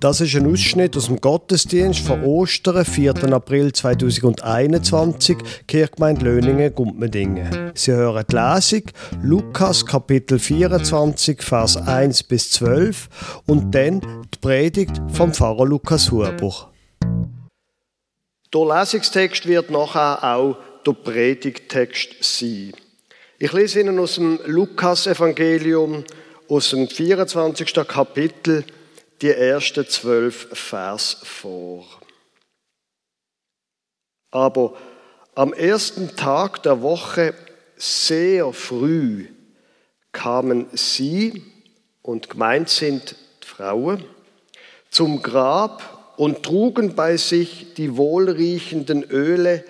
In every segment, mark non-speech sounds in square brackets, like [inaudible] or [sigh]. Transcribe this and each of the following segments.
Das ist ein Ausschnitt aus dem Gottesdienst von Ostern, 4. April 2021, Kirchgemeinde Löningen, Gumpmendingen. Sie hören die Lesung, Lukas Kapitel 24, Vers 1 bis 12 und dann die Predigt vom Pfarrer Lukas Huber. Der Lesungstext wird nachher auch der Predigttext sein. Ich lese Ihnen aus dem Lukas-Evangelium, aus dem 24. Kapitel, die ersten zwölf Vers vor. Aber am ersten Tag der Woche sehr früh kamen sie, und gemeint sind die Frauen, zum Grab und trugen bei sich die wohlriechenden Öle,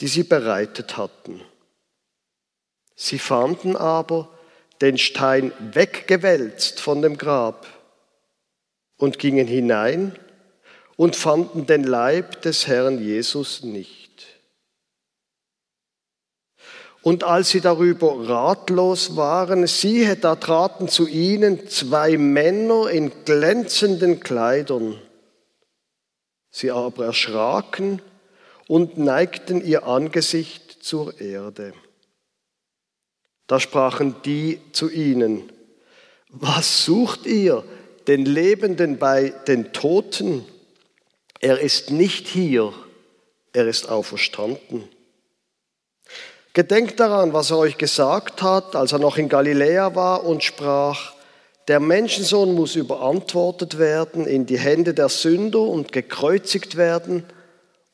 die sie bereitet hatten. Sie fanden aber den Stein weggewälzt von dem Grab und gingen hinein und fanden den Leib des Herrn Jesus nicht. Und als sie darüber ratlos waren, siehe, da traten zu ihnen zwei Männer in glänzenden Kleidern. Sie aber erschraken und neigten ihr Angesicht zur Erde. Da sprachen die zu ihnen, was sucht ihr? Den Lebenden bei den Toten. Er ist nicht hier, er ist auferstanden. Gedenkt daran, was er euch gesagt hat, als er noch in Galiläa war und sprach, der Menschensohn muss überantwortet werden in die Hände der Sünder und gekreuzigt werden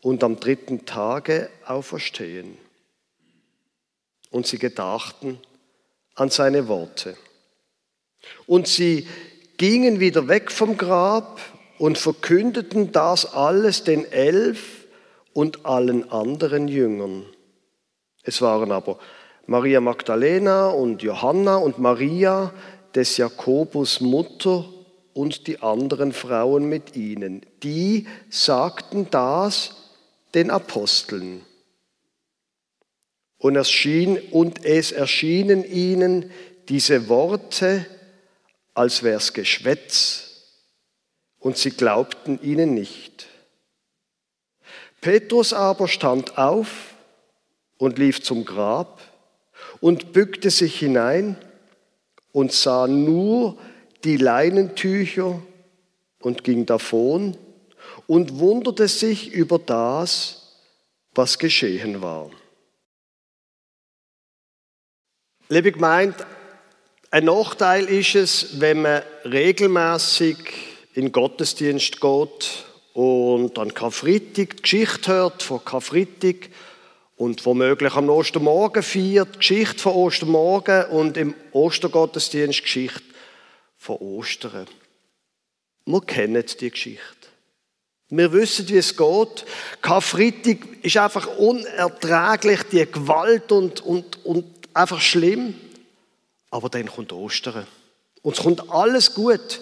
und am dritten Tage auferstehen. Und sie gedachten an seine Worte. Und sie gingen wieder weg vom Grab und verkündeten das alles den Elf und allen anderen Jüngern. Es waren aber Maria Magdalena und Johanna und Maria des Jakobus Mutter und die anderen Frauen mit ihnen. Die sagten das den Aposteln. Und, erschien, und es erschienen ihnen diese Worte, als wär's Geschwätz, und sie glaubten ihnen nicht. Petrus aber stand auf und lief zum Grab und bückte sich hinein und sah nur die Leinentücher und ging davon und wunderte sich über das, was geschehen war. Liebe Gemeinde, ein Nachteil ist es, wenn man regelmäßig in Gottesdienst geht und an Karfreitag die Geschichte hört von Karfreitag und womöglich am Ostermorgen feiert, die Geschichte von Ostermorgen und im Ostergottesdienst die Geschichte von Ostern. Wir kennen die Geschichte. Wir wissen, wie es geht. Karfreitag ist einfach unerträglich, die Gewalt und, und, und einfach schlimm. Aber dann kommt Ostern. Und es kommt alles gut.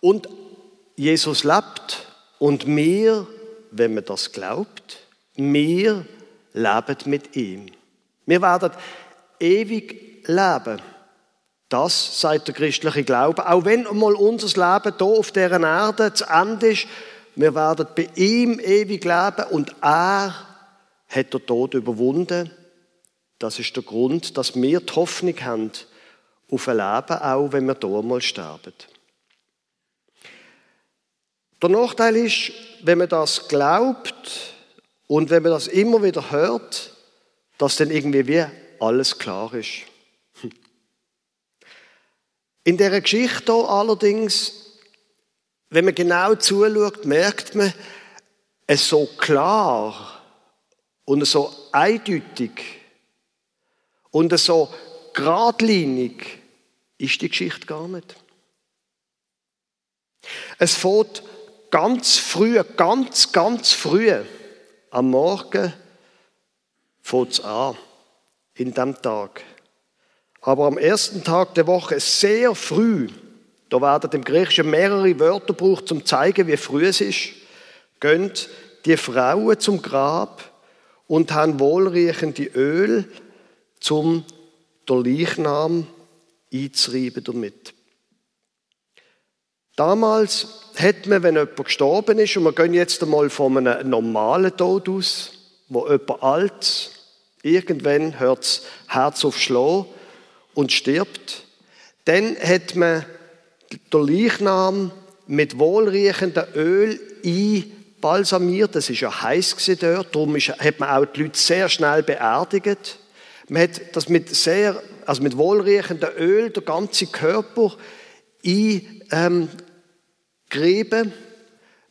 Und Jesus lebt. Und wir, wenn man das glaubt, wir leben mit ihm. Wir werden ewig leben. Das sagt der christliche Glaube. Auch wenn einmal unser Leben hier auf dieser Erde zu Ende ist, wir werden bei ihm ewig leben und er hat den Tod überwunden. Das ist der Grund, dass wir die Hoffnung haben, auf ein Leben, auch wenn wir hier mal sterben. Der Nachteil ist, wenn man das glaubt und wenn man das immer wieder hört, dass dann irgendwie wie alles klar ist. In der Geschichte allerdings, wenn man genau zuschaut, merkt man, es so klar und so eindeutig und so geradlinig ist die Geschichte gar nicht. Es fährt ganz früh, ganz, ganz früh am Morgen fängt es an, in dem Tag. Aber am ersten Tag der Woche, sehr früh, da werden im Griechischen mehrere Wörter gebraucht, um zu zeigen, wie früh es ist, gehen die Frauen zum Grab und haben wohlriechende Öl zum der Leichnam einzureiben damit. Damals hat man, wenn jemand gestorben ist, und wir gehen jetzt einmal von einem normalen Tod aus, wo jemand alt, irgendwann hört das Herz auf Schlag und stirbt, dann hat man den Leichnam mit wohlriechendem Öl einbalsamiert. Das ist ja heiß dort, darum hat man auch die Leute sehr schnell beerdigt. Man hat das mit sehr, also mit wohlriechendem Öl, der ganze Körper eingerieben.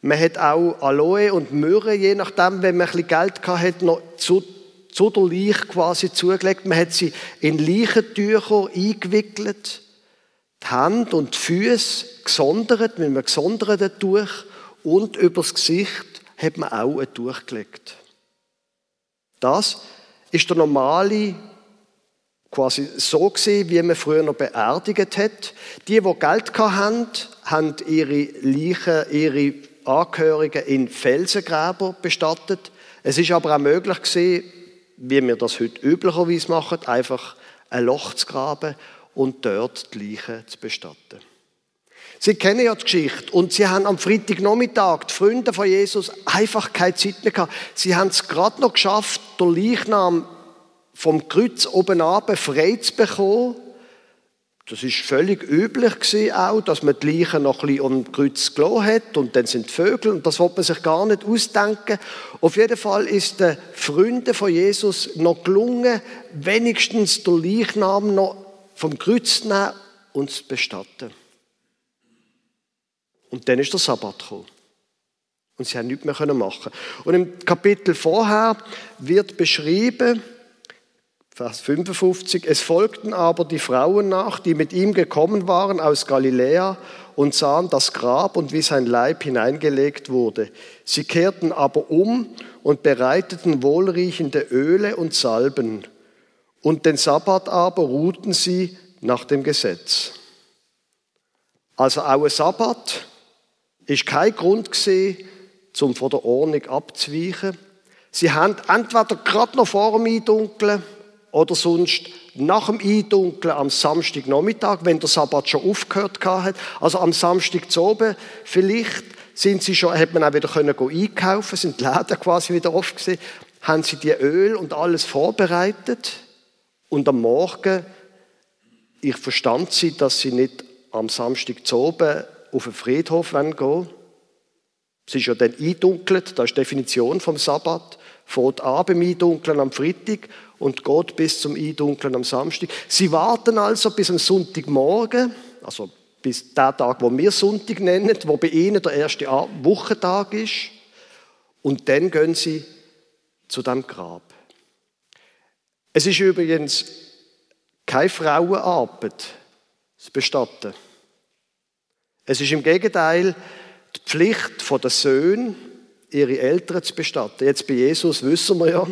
Man hat auch Aloe und Myrrhe, je nachdem, wenn man ein bisschen Geld hatte, noch zu, zu der Leiche quasi zugelegt. Man hat sie in Leichentücher eingewickelt, die Hände und die Füße gesondert, mit einem gesonderten Tuch und übers Gesicht hat man auch ein Tuch gelegt. Das ist der normale quasi so gesehen, wie man früher noch beerdigt hat. Die, die Geld hatten, haben ihre Leichen, ihre Angehörigen in Felsengräber bestattet. Es ist aber auch möglich gewesen, wie wir das heute üblicherweise machen, einfach ein Loch zu graben und dort die Leichen zu bestatten. Sie kennen ja die Geschichte und sie haben am Freitagnachmittag, die Freunde von Jesus, einfach keine Zeit mehr gehabt. Sie haben es gerade noch geschafft, den Leichnam vom Kreuz oben ab frei zu bekommen. Das ist völlig üblich gewesen auch, dass man die Leichen noch ein bisschen um das Kreuz gelassen hat und dann sind die Vögel und das wollte man sich gar nicht ausdenken. Auf jeden Fall ist den Freunden von Jesus noch gelungen, wenigstens den Leichnam noch vom Kreuz zu nehmen und zu bestatten. Und dann ist der Sabbat gekommen. Und sie haben nichts mehr machen Und im Kapitel vorher wird beschrieben, Vers 55. Es folgten aber die Frauen nach, die mit ihm gekommen waren aus Galiläa und sahen das Grab und wie sein Leib hineingelegt wurde. Sie kehrten aber um und bereiteten wohlriechende Öle und Salben. Und den Sabbat aber ruhten sie nach dem Gesetz. Also auch ein Sabbat ist kein Grund gesehen, zum von der Ordnung abzuweichen. Sie haben entweder gerade noch vor dem Eindunkeln oder sonst nach dem Eindunkeln am Samstagnachmittag, wenn der Sabbat schon aufgehört hat, also am Samstag zu oben, vielleicht sind sie schon, hat man auch wieder können einkaufen, sind die Läden quasi wieder offen gewesen, haben sie die Öl und alles vorbereitet und am Morgen, ich verstand sie, dass sie nicht am Samstag zu oben auf den Friedhof gehen wollen. Es ist ja dann eindunkelt, das ist die Definition vom Sabbat. Fährt an beim Eindunkeln am Freitag und geht bis zum Eindunkeln am Samstag. Sie warten also bis am Sonntagmorgen, also bis der Tag, wo wir Sonntag nennen, wo bei ihnen der erste Wochentag ist. Und dann gehen sie zu dem Grab. Es ist übrigens keine Frauenarbeit, das Bestatten. Es ist im Gegenteil die Pflicht der Söhne, ihre Eltern zu bestatten. Jetzt bei Jesus wissen wir ja,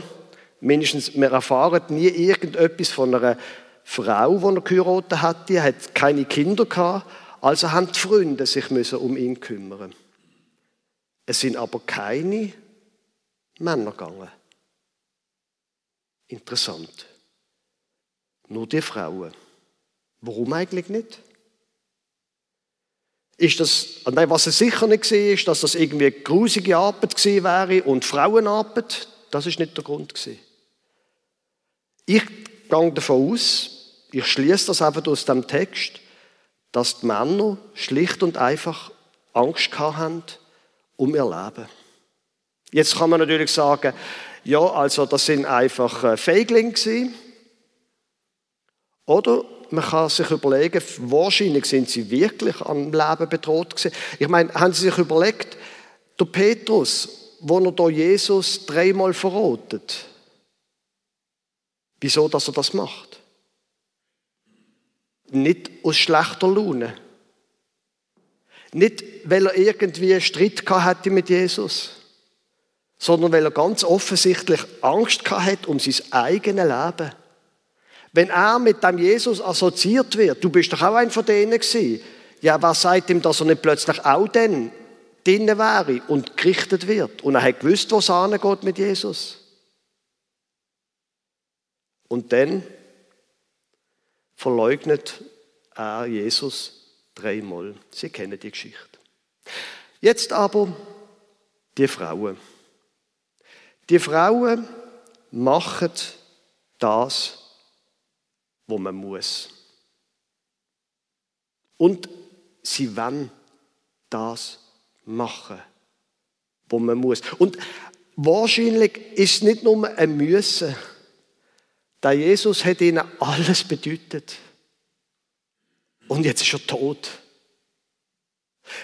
Mindestens, wir erfahren nie irgendetwas von einer Frau, die er geheiratet hat. Die hat keine Kinder gehabt. Also haben die Freunde sich müssen um ihn kümmern. Es sind aber keine Männer gegangen. Interessant. Nur die Frauen. Warum eigentlich nicht? Ist das, nein, was es sicher nicht war, ist, dass das irgendwie eine grusige Arbeit gewesen wäre und Frauenarbeit. Das ist nicht der Grund gewesen. Ich gehe davon aus, ich schließe das einfach aus dem Text, dass die Männer schlicht und einfach Angst haben um ihr Leben. Jetzt kann man natürlich sagen, ja, also das sind einfach äh, Feiglinge gewesen. Oder man kann sich überlegen, wahrscheinlich sind sie wirklich am Leben bedroht gewesen. Ich meine, haben Sie sich überlegt, der Petrus, wo er da Jesus dreimal verrotet, Wieso, dass er das macht? Nicht aus schlechter Laune. Nicht, weil er irgendwie einen Streit hatte mit Jesus, sondern weil er ganz offensichtlich Angst hatte um sein eigenes Leben. Wenn er mit dem Jesus assoziiert wird, du bist doch auch ein von denen gewesen. Ja, was sagt ihm, dass er nicht plötzlich auch dann drinnen wäre und gerichtet wird? Und er hat gewusst, wo es angeht mit Jesus. Und dann verleugnet er Jesus Dreimal. Sie kennen die Geschichte. Jetzt aber die Frauen. Die Frauen machen das, wo man muss. Und sie wollen das machen, wo man muss. Und wahrscheinlich ist es nicht nur ein Müssen. Der Jesus hat ihnen alles bedeutet. Und jetzt ist er tot.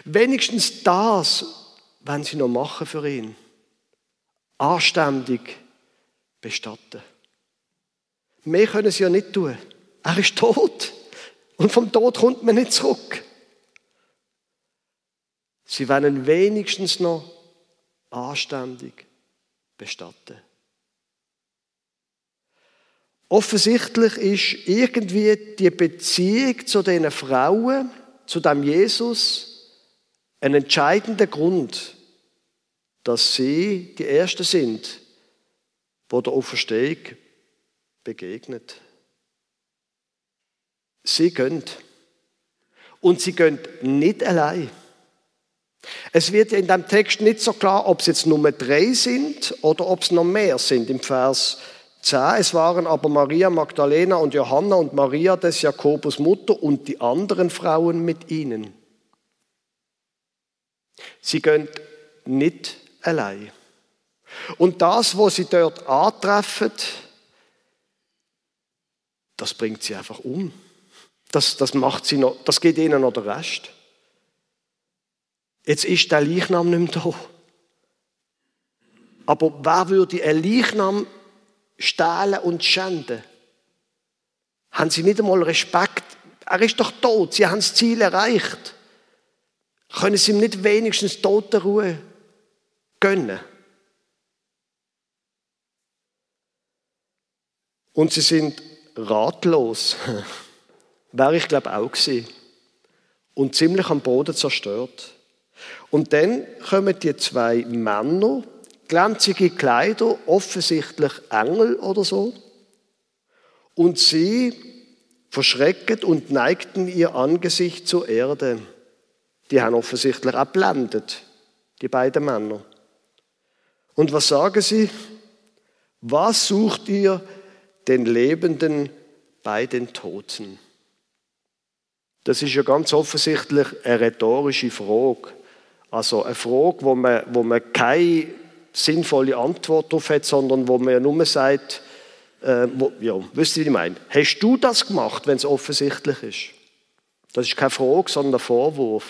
Wenigstens das, wenn sie noch machen für ihn. Anständig bestatten. Mehr können sie ja nicht tun. Er ist tot. Und vom Tod kommt man nicht zurück. Sie werden wenigstens noch anständig bestatten. Offensichtlich ist irgendwie die Beziehung zu den Frauen, zu dem Jesus, ein entscheidender Grund, dass sie die Ersten sind, wo der Auferstehung begegnet. Sie gehen. Und sie gehen nicht allein. Es wird in dem Text nicht so klar, ob es jetzt Nummer drei sind oder ob es noch mehr sind. Im Vers 10, es waren aber Maria Magdalena und Johanna und Maria des Jakobus Mutter und die anderen Frauen mit ihnen. Sie gehen nicht allein. Und das, was sie dort antreffen, das bringt sie einfach um. Das, das macht sie noch, das geht ihnen noch der Rest. Jetzt ist der Leichnam nicht mehr da. Aber wer würde ein Leichnam stehlen und schänden? Haben sie nicht einmal Respekt? Er ist doch tot, sie haben das Ziel erreicht. Können sie ihm nicht wenigstens Totenruhe gönnen? Und sie sind ratlos. [laughs] Wäre ich glaube auch gewesen. Und ziemlich am Boden zerstört. Und dann kommen die zwei Männer, glänzige Kleider, offensichtlich Engel oder so. Und sie verschrecken und neigten ihr Angesicht zur Erde. Die haben offensichtlich auch blendet, die beiden Männer. Und was sagen sie? Was sucht ihr den Lebenden bei den Toten? Das ist ja ganz offensichtlich eine rhetorische Frage. Also eine Frage, wo man, wo man keine sinnvolle Antwort darauf hat, sondern wo man ja nur sagt, äh, wo, ja, wisst ihr, wie ich meine? Hast du das gemacht, wenn es offensichtlich ist? Das ist keine Frage, sondern ein Vorwurf.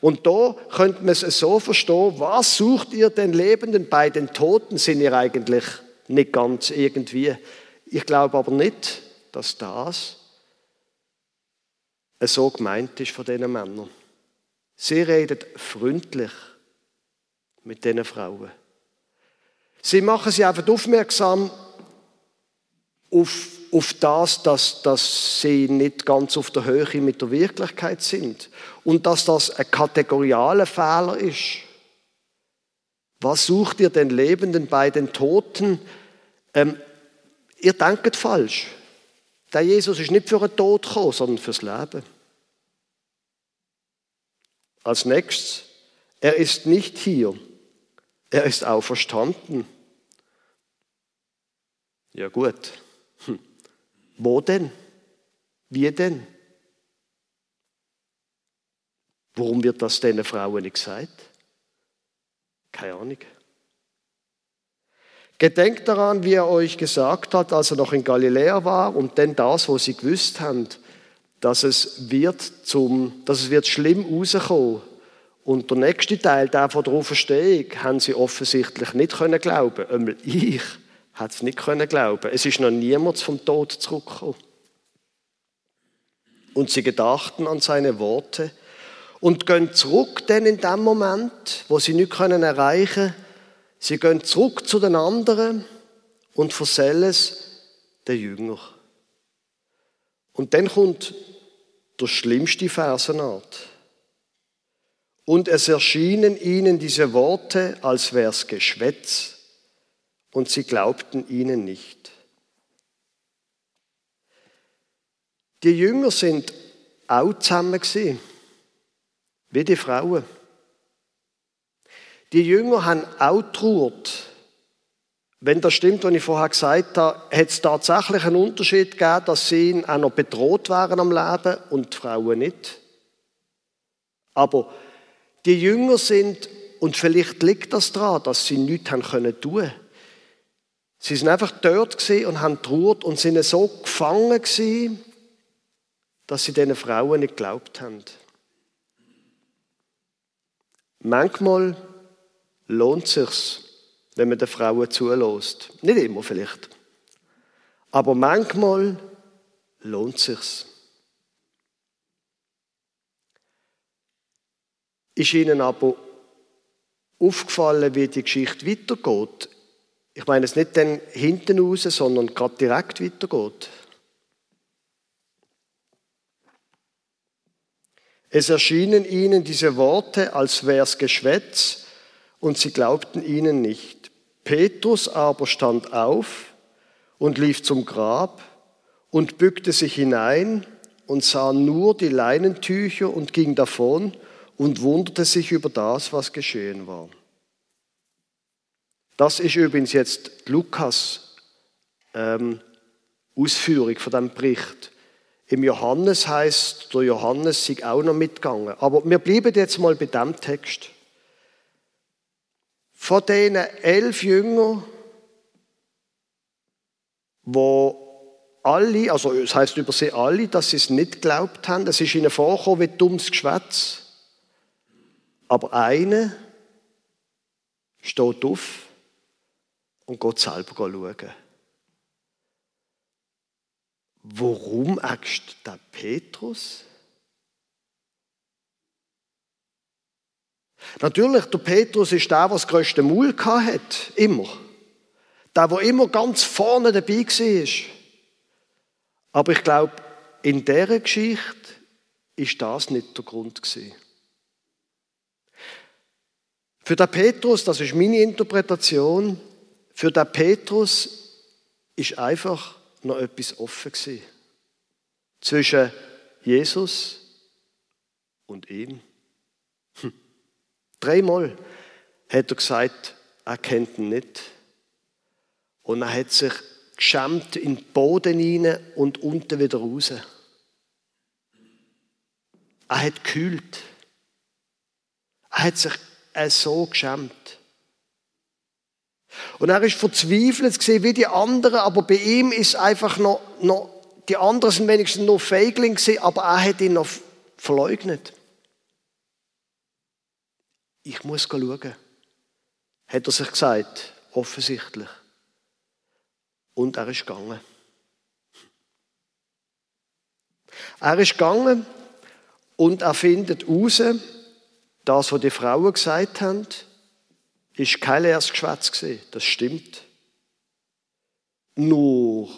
Und da könnte man es so verstehen, was sucht ihr den Lebenden bei den Toten? Sind ihr eigentlich nicht ganz irgendwie? Ich glaube aber nicht, dass das so gemeint ist von diesen Männern. Sie reden freundlich mit diesen Frauen. Sie machen sie einfach aufmerksam auf, auf das, dass, dass sie nicht ganz auf der Höhe mit der Wirklichkeit sind und dass das ein kategorialer Fehler ist. Was sucht ihr den Lebenden bei den Toten? Ähm, ihr denkt falsch. Der Jesus ist nicht für den Tod gekommen, sondern fürs Leben. Als nächstes, er ist nicht hier, er ist auferstanden. Ja gut, hm. wo denn? Wie denn? Warum wird das den Frauen nicht gesagt? Keine Ahnung. Gedenkt daran, wie er euch gesagt hat, als er noch in Galiläa war und denn das, was sie gewusst haben, dass es wird zum, dass es wird schlimm rauskommen. Und der nächste Teil, der von der Auferstehung, haben sie offensichtlich nicht können glauben. Einmal ich hat es nicht können glauben. Es ist noch niemand vom Tod zurückgekommen. Und sie gedachten an seine Worte und gehen zurück denn in dem Moment, wo sie nicht können erreichen. Sie gehen zurück zu den anderen und erzählen es den Jünger. Und dann kommt der schlimmste Versenart. Und es erschienen ihnen diese Worte, als wär's Geschwätz, und sie glaubten ihnen nicht. Die Jünger sind auch zusammen wie die Frauen. Die Jünger haben auch trauert. Wenn das stimmt, was ich vorher gesagt habe, hat es tatsächlich einen Unterschied gegeben, dass sie auch noch bedroht waren am Leben und die Frauen nicht. Aber die Jünger sind, und vielleicht liegt das daran, dass sie nichts haben können tun. Sie sind einfach dort und haben trauert und sind so gefangen gewesen, dass sie diesen Frauen nicht geglaubt haben. Manchmal lohnt es sich, wenn man den Frauen zulässt. Nicht immer vielleicht. Aber manchmal lohnt es sich. Ist Ihnen aber aufgefallen, wie die Geschichte weitergeht? Ich meine es nicht dann hinten raus, sondern gerade direkt weitergeht. Es erschienen ihnen diese Worte, als wär's Geschwätz, und sie glaubten ihnen nicht. Petrus aber stand auf und lief zum Grab und bückte sich hinein und sah nur die Leinentücher und ging davon und wunderte sich über das, was geschehen war. Das ist übrigens jetzt Lukas ähm, Ausführung von dem Bericht. Im Johannes heißt, der Johannes sei auch noch mitgegangen. Aber wir bleiben jetzt mal bei dem Text. Von diesen elf Jüngern, wo alle, also es heißt über sie alle, dass sie es nicht geglaubt haben. Es ist ihnen vorgekommen wie dummes Geschwätz. Aber eine steht auf und geht selber schauen. Warum äxt der Petrus? Natürlich, der Petrus ist der, der das größte Maul hat, immer. Der, der immer ganz vorne dabei war. Aber ich glaube, in dieser Geschichte ist das nicht der Grund. Für den Petrus, das ist meine Interpretation, für den Petrus ist einfach noch etwas offen. Zwischen Jesus und ihm. Dreimal hat er gesagt, er kennt ihn nicht. Und er hat sich geschämt in den Boden hinein und unten wieder raus. Er hat gekühlt. Er hat sich so geschämt. Und er ist verzweifelt gesehen wie die anderen, aber bei ihm ist einfach noch, noch die anderen sind wenigstens noch Feigling gewesen, aber er hat ihn noch verleugnet. Ich muss schauen. Hat er sich gesagt, offensichtlich. Und er ist gegangen. Er ist gegangen und er findet raus, das, was die Frauen gesagt haben, ist kein leeres Geschwätz gewesen. Das stimmt. Nur,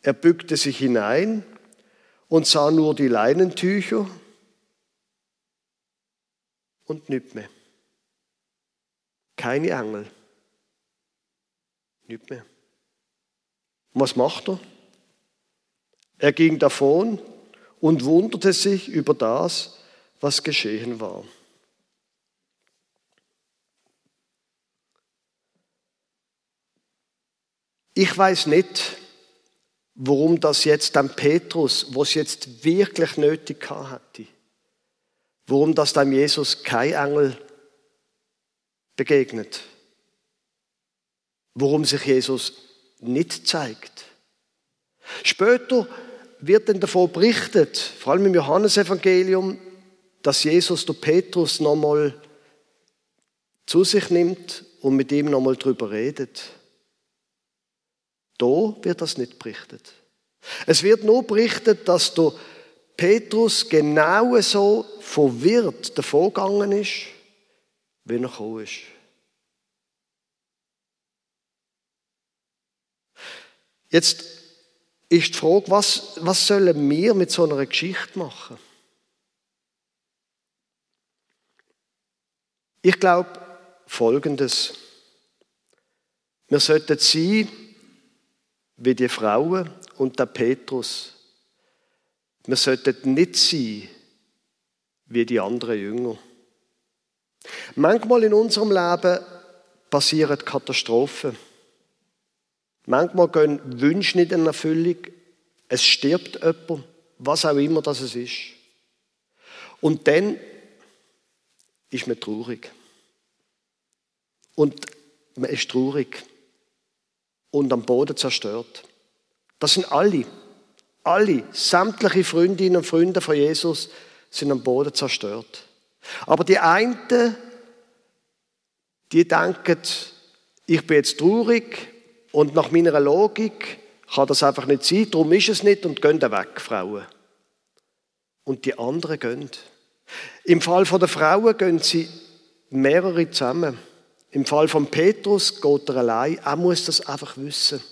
er bückte sich hinein und sah nur die Leinentücher und nichts mehr. Keine Engel. Nichts mehr. Und was macht er? Er ging davon und wunderte sich über das, was geschehen war. Ich weiß nicht, warum das jetzt dann Petrus, was jetzt wirklich nötig hatte, warum das dann Jesus kein Engel begegnet, warum sich Jesus nicht zeigt. Später wird dann davon berichtet, vor allem im Johannesevangelium, dass Jesus der Petrus nochmal zu sich nimmt und mit ihm nochmal drüber redet. Da wird das nicht berichtet. Es wird nur berichtet, dass der Petrus genau so verwirrt davongegangen ist, wie er gekommen ist. Jetzt ist die Frage, was, was sollen wir mit so einer Geschichte machen? Ich glaube Folgendes. Wir sollten sein, wie die Frauen und der Petrus. Wir sollten nicht sein wie die anderen Jünger. Manchmal in unserem Leben passieren Katastrophen. Manchmal gehen Wünsche nicht in Erfüllung. Es stirbt jemand, was auch immer das ist. Und dann ist man traurig. Und man ist traurig und am Boden zerstört. Das sind alle, alle, sämtliche Freundinnen und Freunde von Jesus sind am Boden zerstört. Aber die einen, die denken, ich bin jetzt traurig und nach meiner Logik kann das einfach nicht sein, darum ist es nicht und gehen weg, Frauen. Und die anderen gehen. Im Fall der Frauen gehen sie mehrere zusammen. Im Fall von Petrus geht er allein. Er muss das einfach wissen.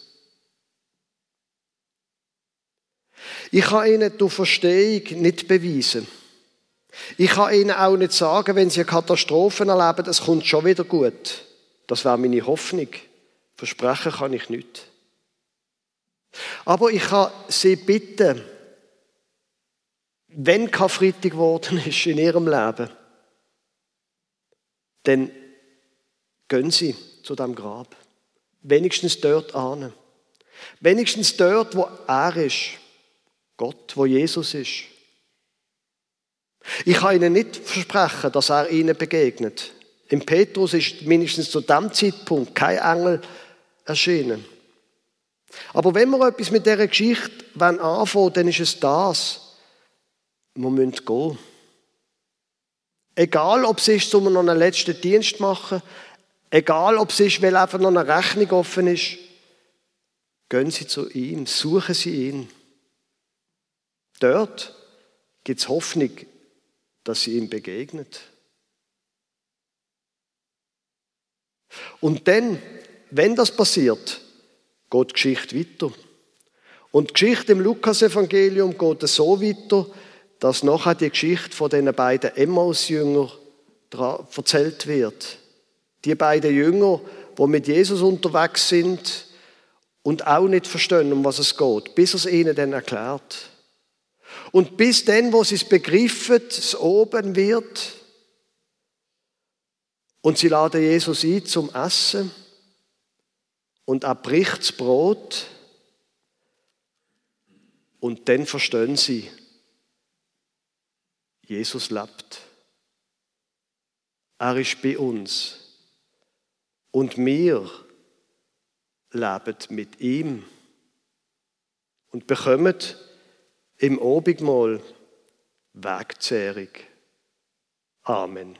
Ich kann Ihnen die Verstehung nicht beweisen. Ich kann Ihnen auch nicht sagen, wenn Sie Katastrophen erleben, es kommt schon wieder gut. Das wäre meine Hoffnung. Versprechen kann ich nicht. Aber ich kann Sie bitten, wenn Karfreitag geworden ist in Ihrem Leben, dann gehen Sie zu dem Grab. Wenigstens dort an. Wenigstens dort, wo er ist. Gott, wo Jesus ist. Ich kann Ihnen nicht versprechen, dass er Ihnen begegnet. Im Petrus ist mindestens zu dem Zeitpunkt kein Engel erschienen. Aber wenn wir etwas mit dieser Geschichte anfangen dann ist es das. Wir müssen gehen. Egal, ob es ist, um noch einen letzten Dienst machen, egal, ob es ist, weil einfach noch eine Rechnung offen ist, gehen Sie zu ihm, suchen Sie ihn. Dort gibt es Hoffnung, dass Sie ihm begegnet. Und dann, wenn das passiert, geht die Geschichte weiter. Und die Geschichte im Lukasevangelium geht so weiter, dass nachher die Geschichte von den beiden Emmaus-Jüngern erzählt wird. Die beiden Jünger, die mit Jesus unterwegs sind und auch nicht verstehen, um was es geht, bis er es ihnen dann erklärt. Und bis dann, wo sie es begriffen, es oben wird, und sie laden Jesus ein zum Essen, und er bricht das Brot, und dann verstehen sie, Jesus lebt. Er ist bei uns. Und wir leben mit ihm und bekommen im Obigmal Wegzehrung. Amen.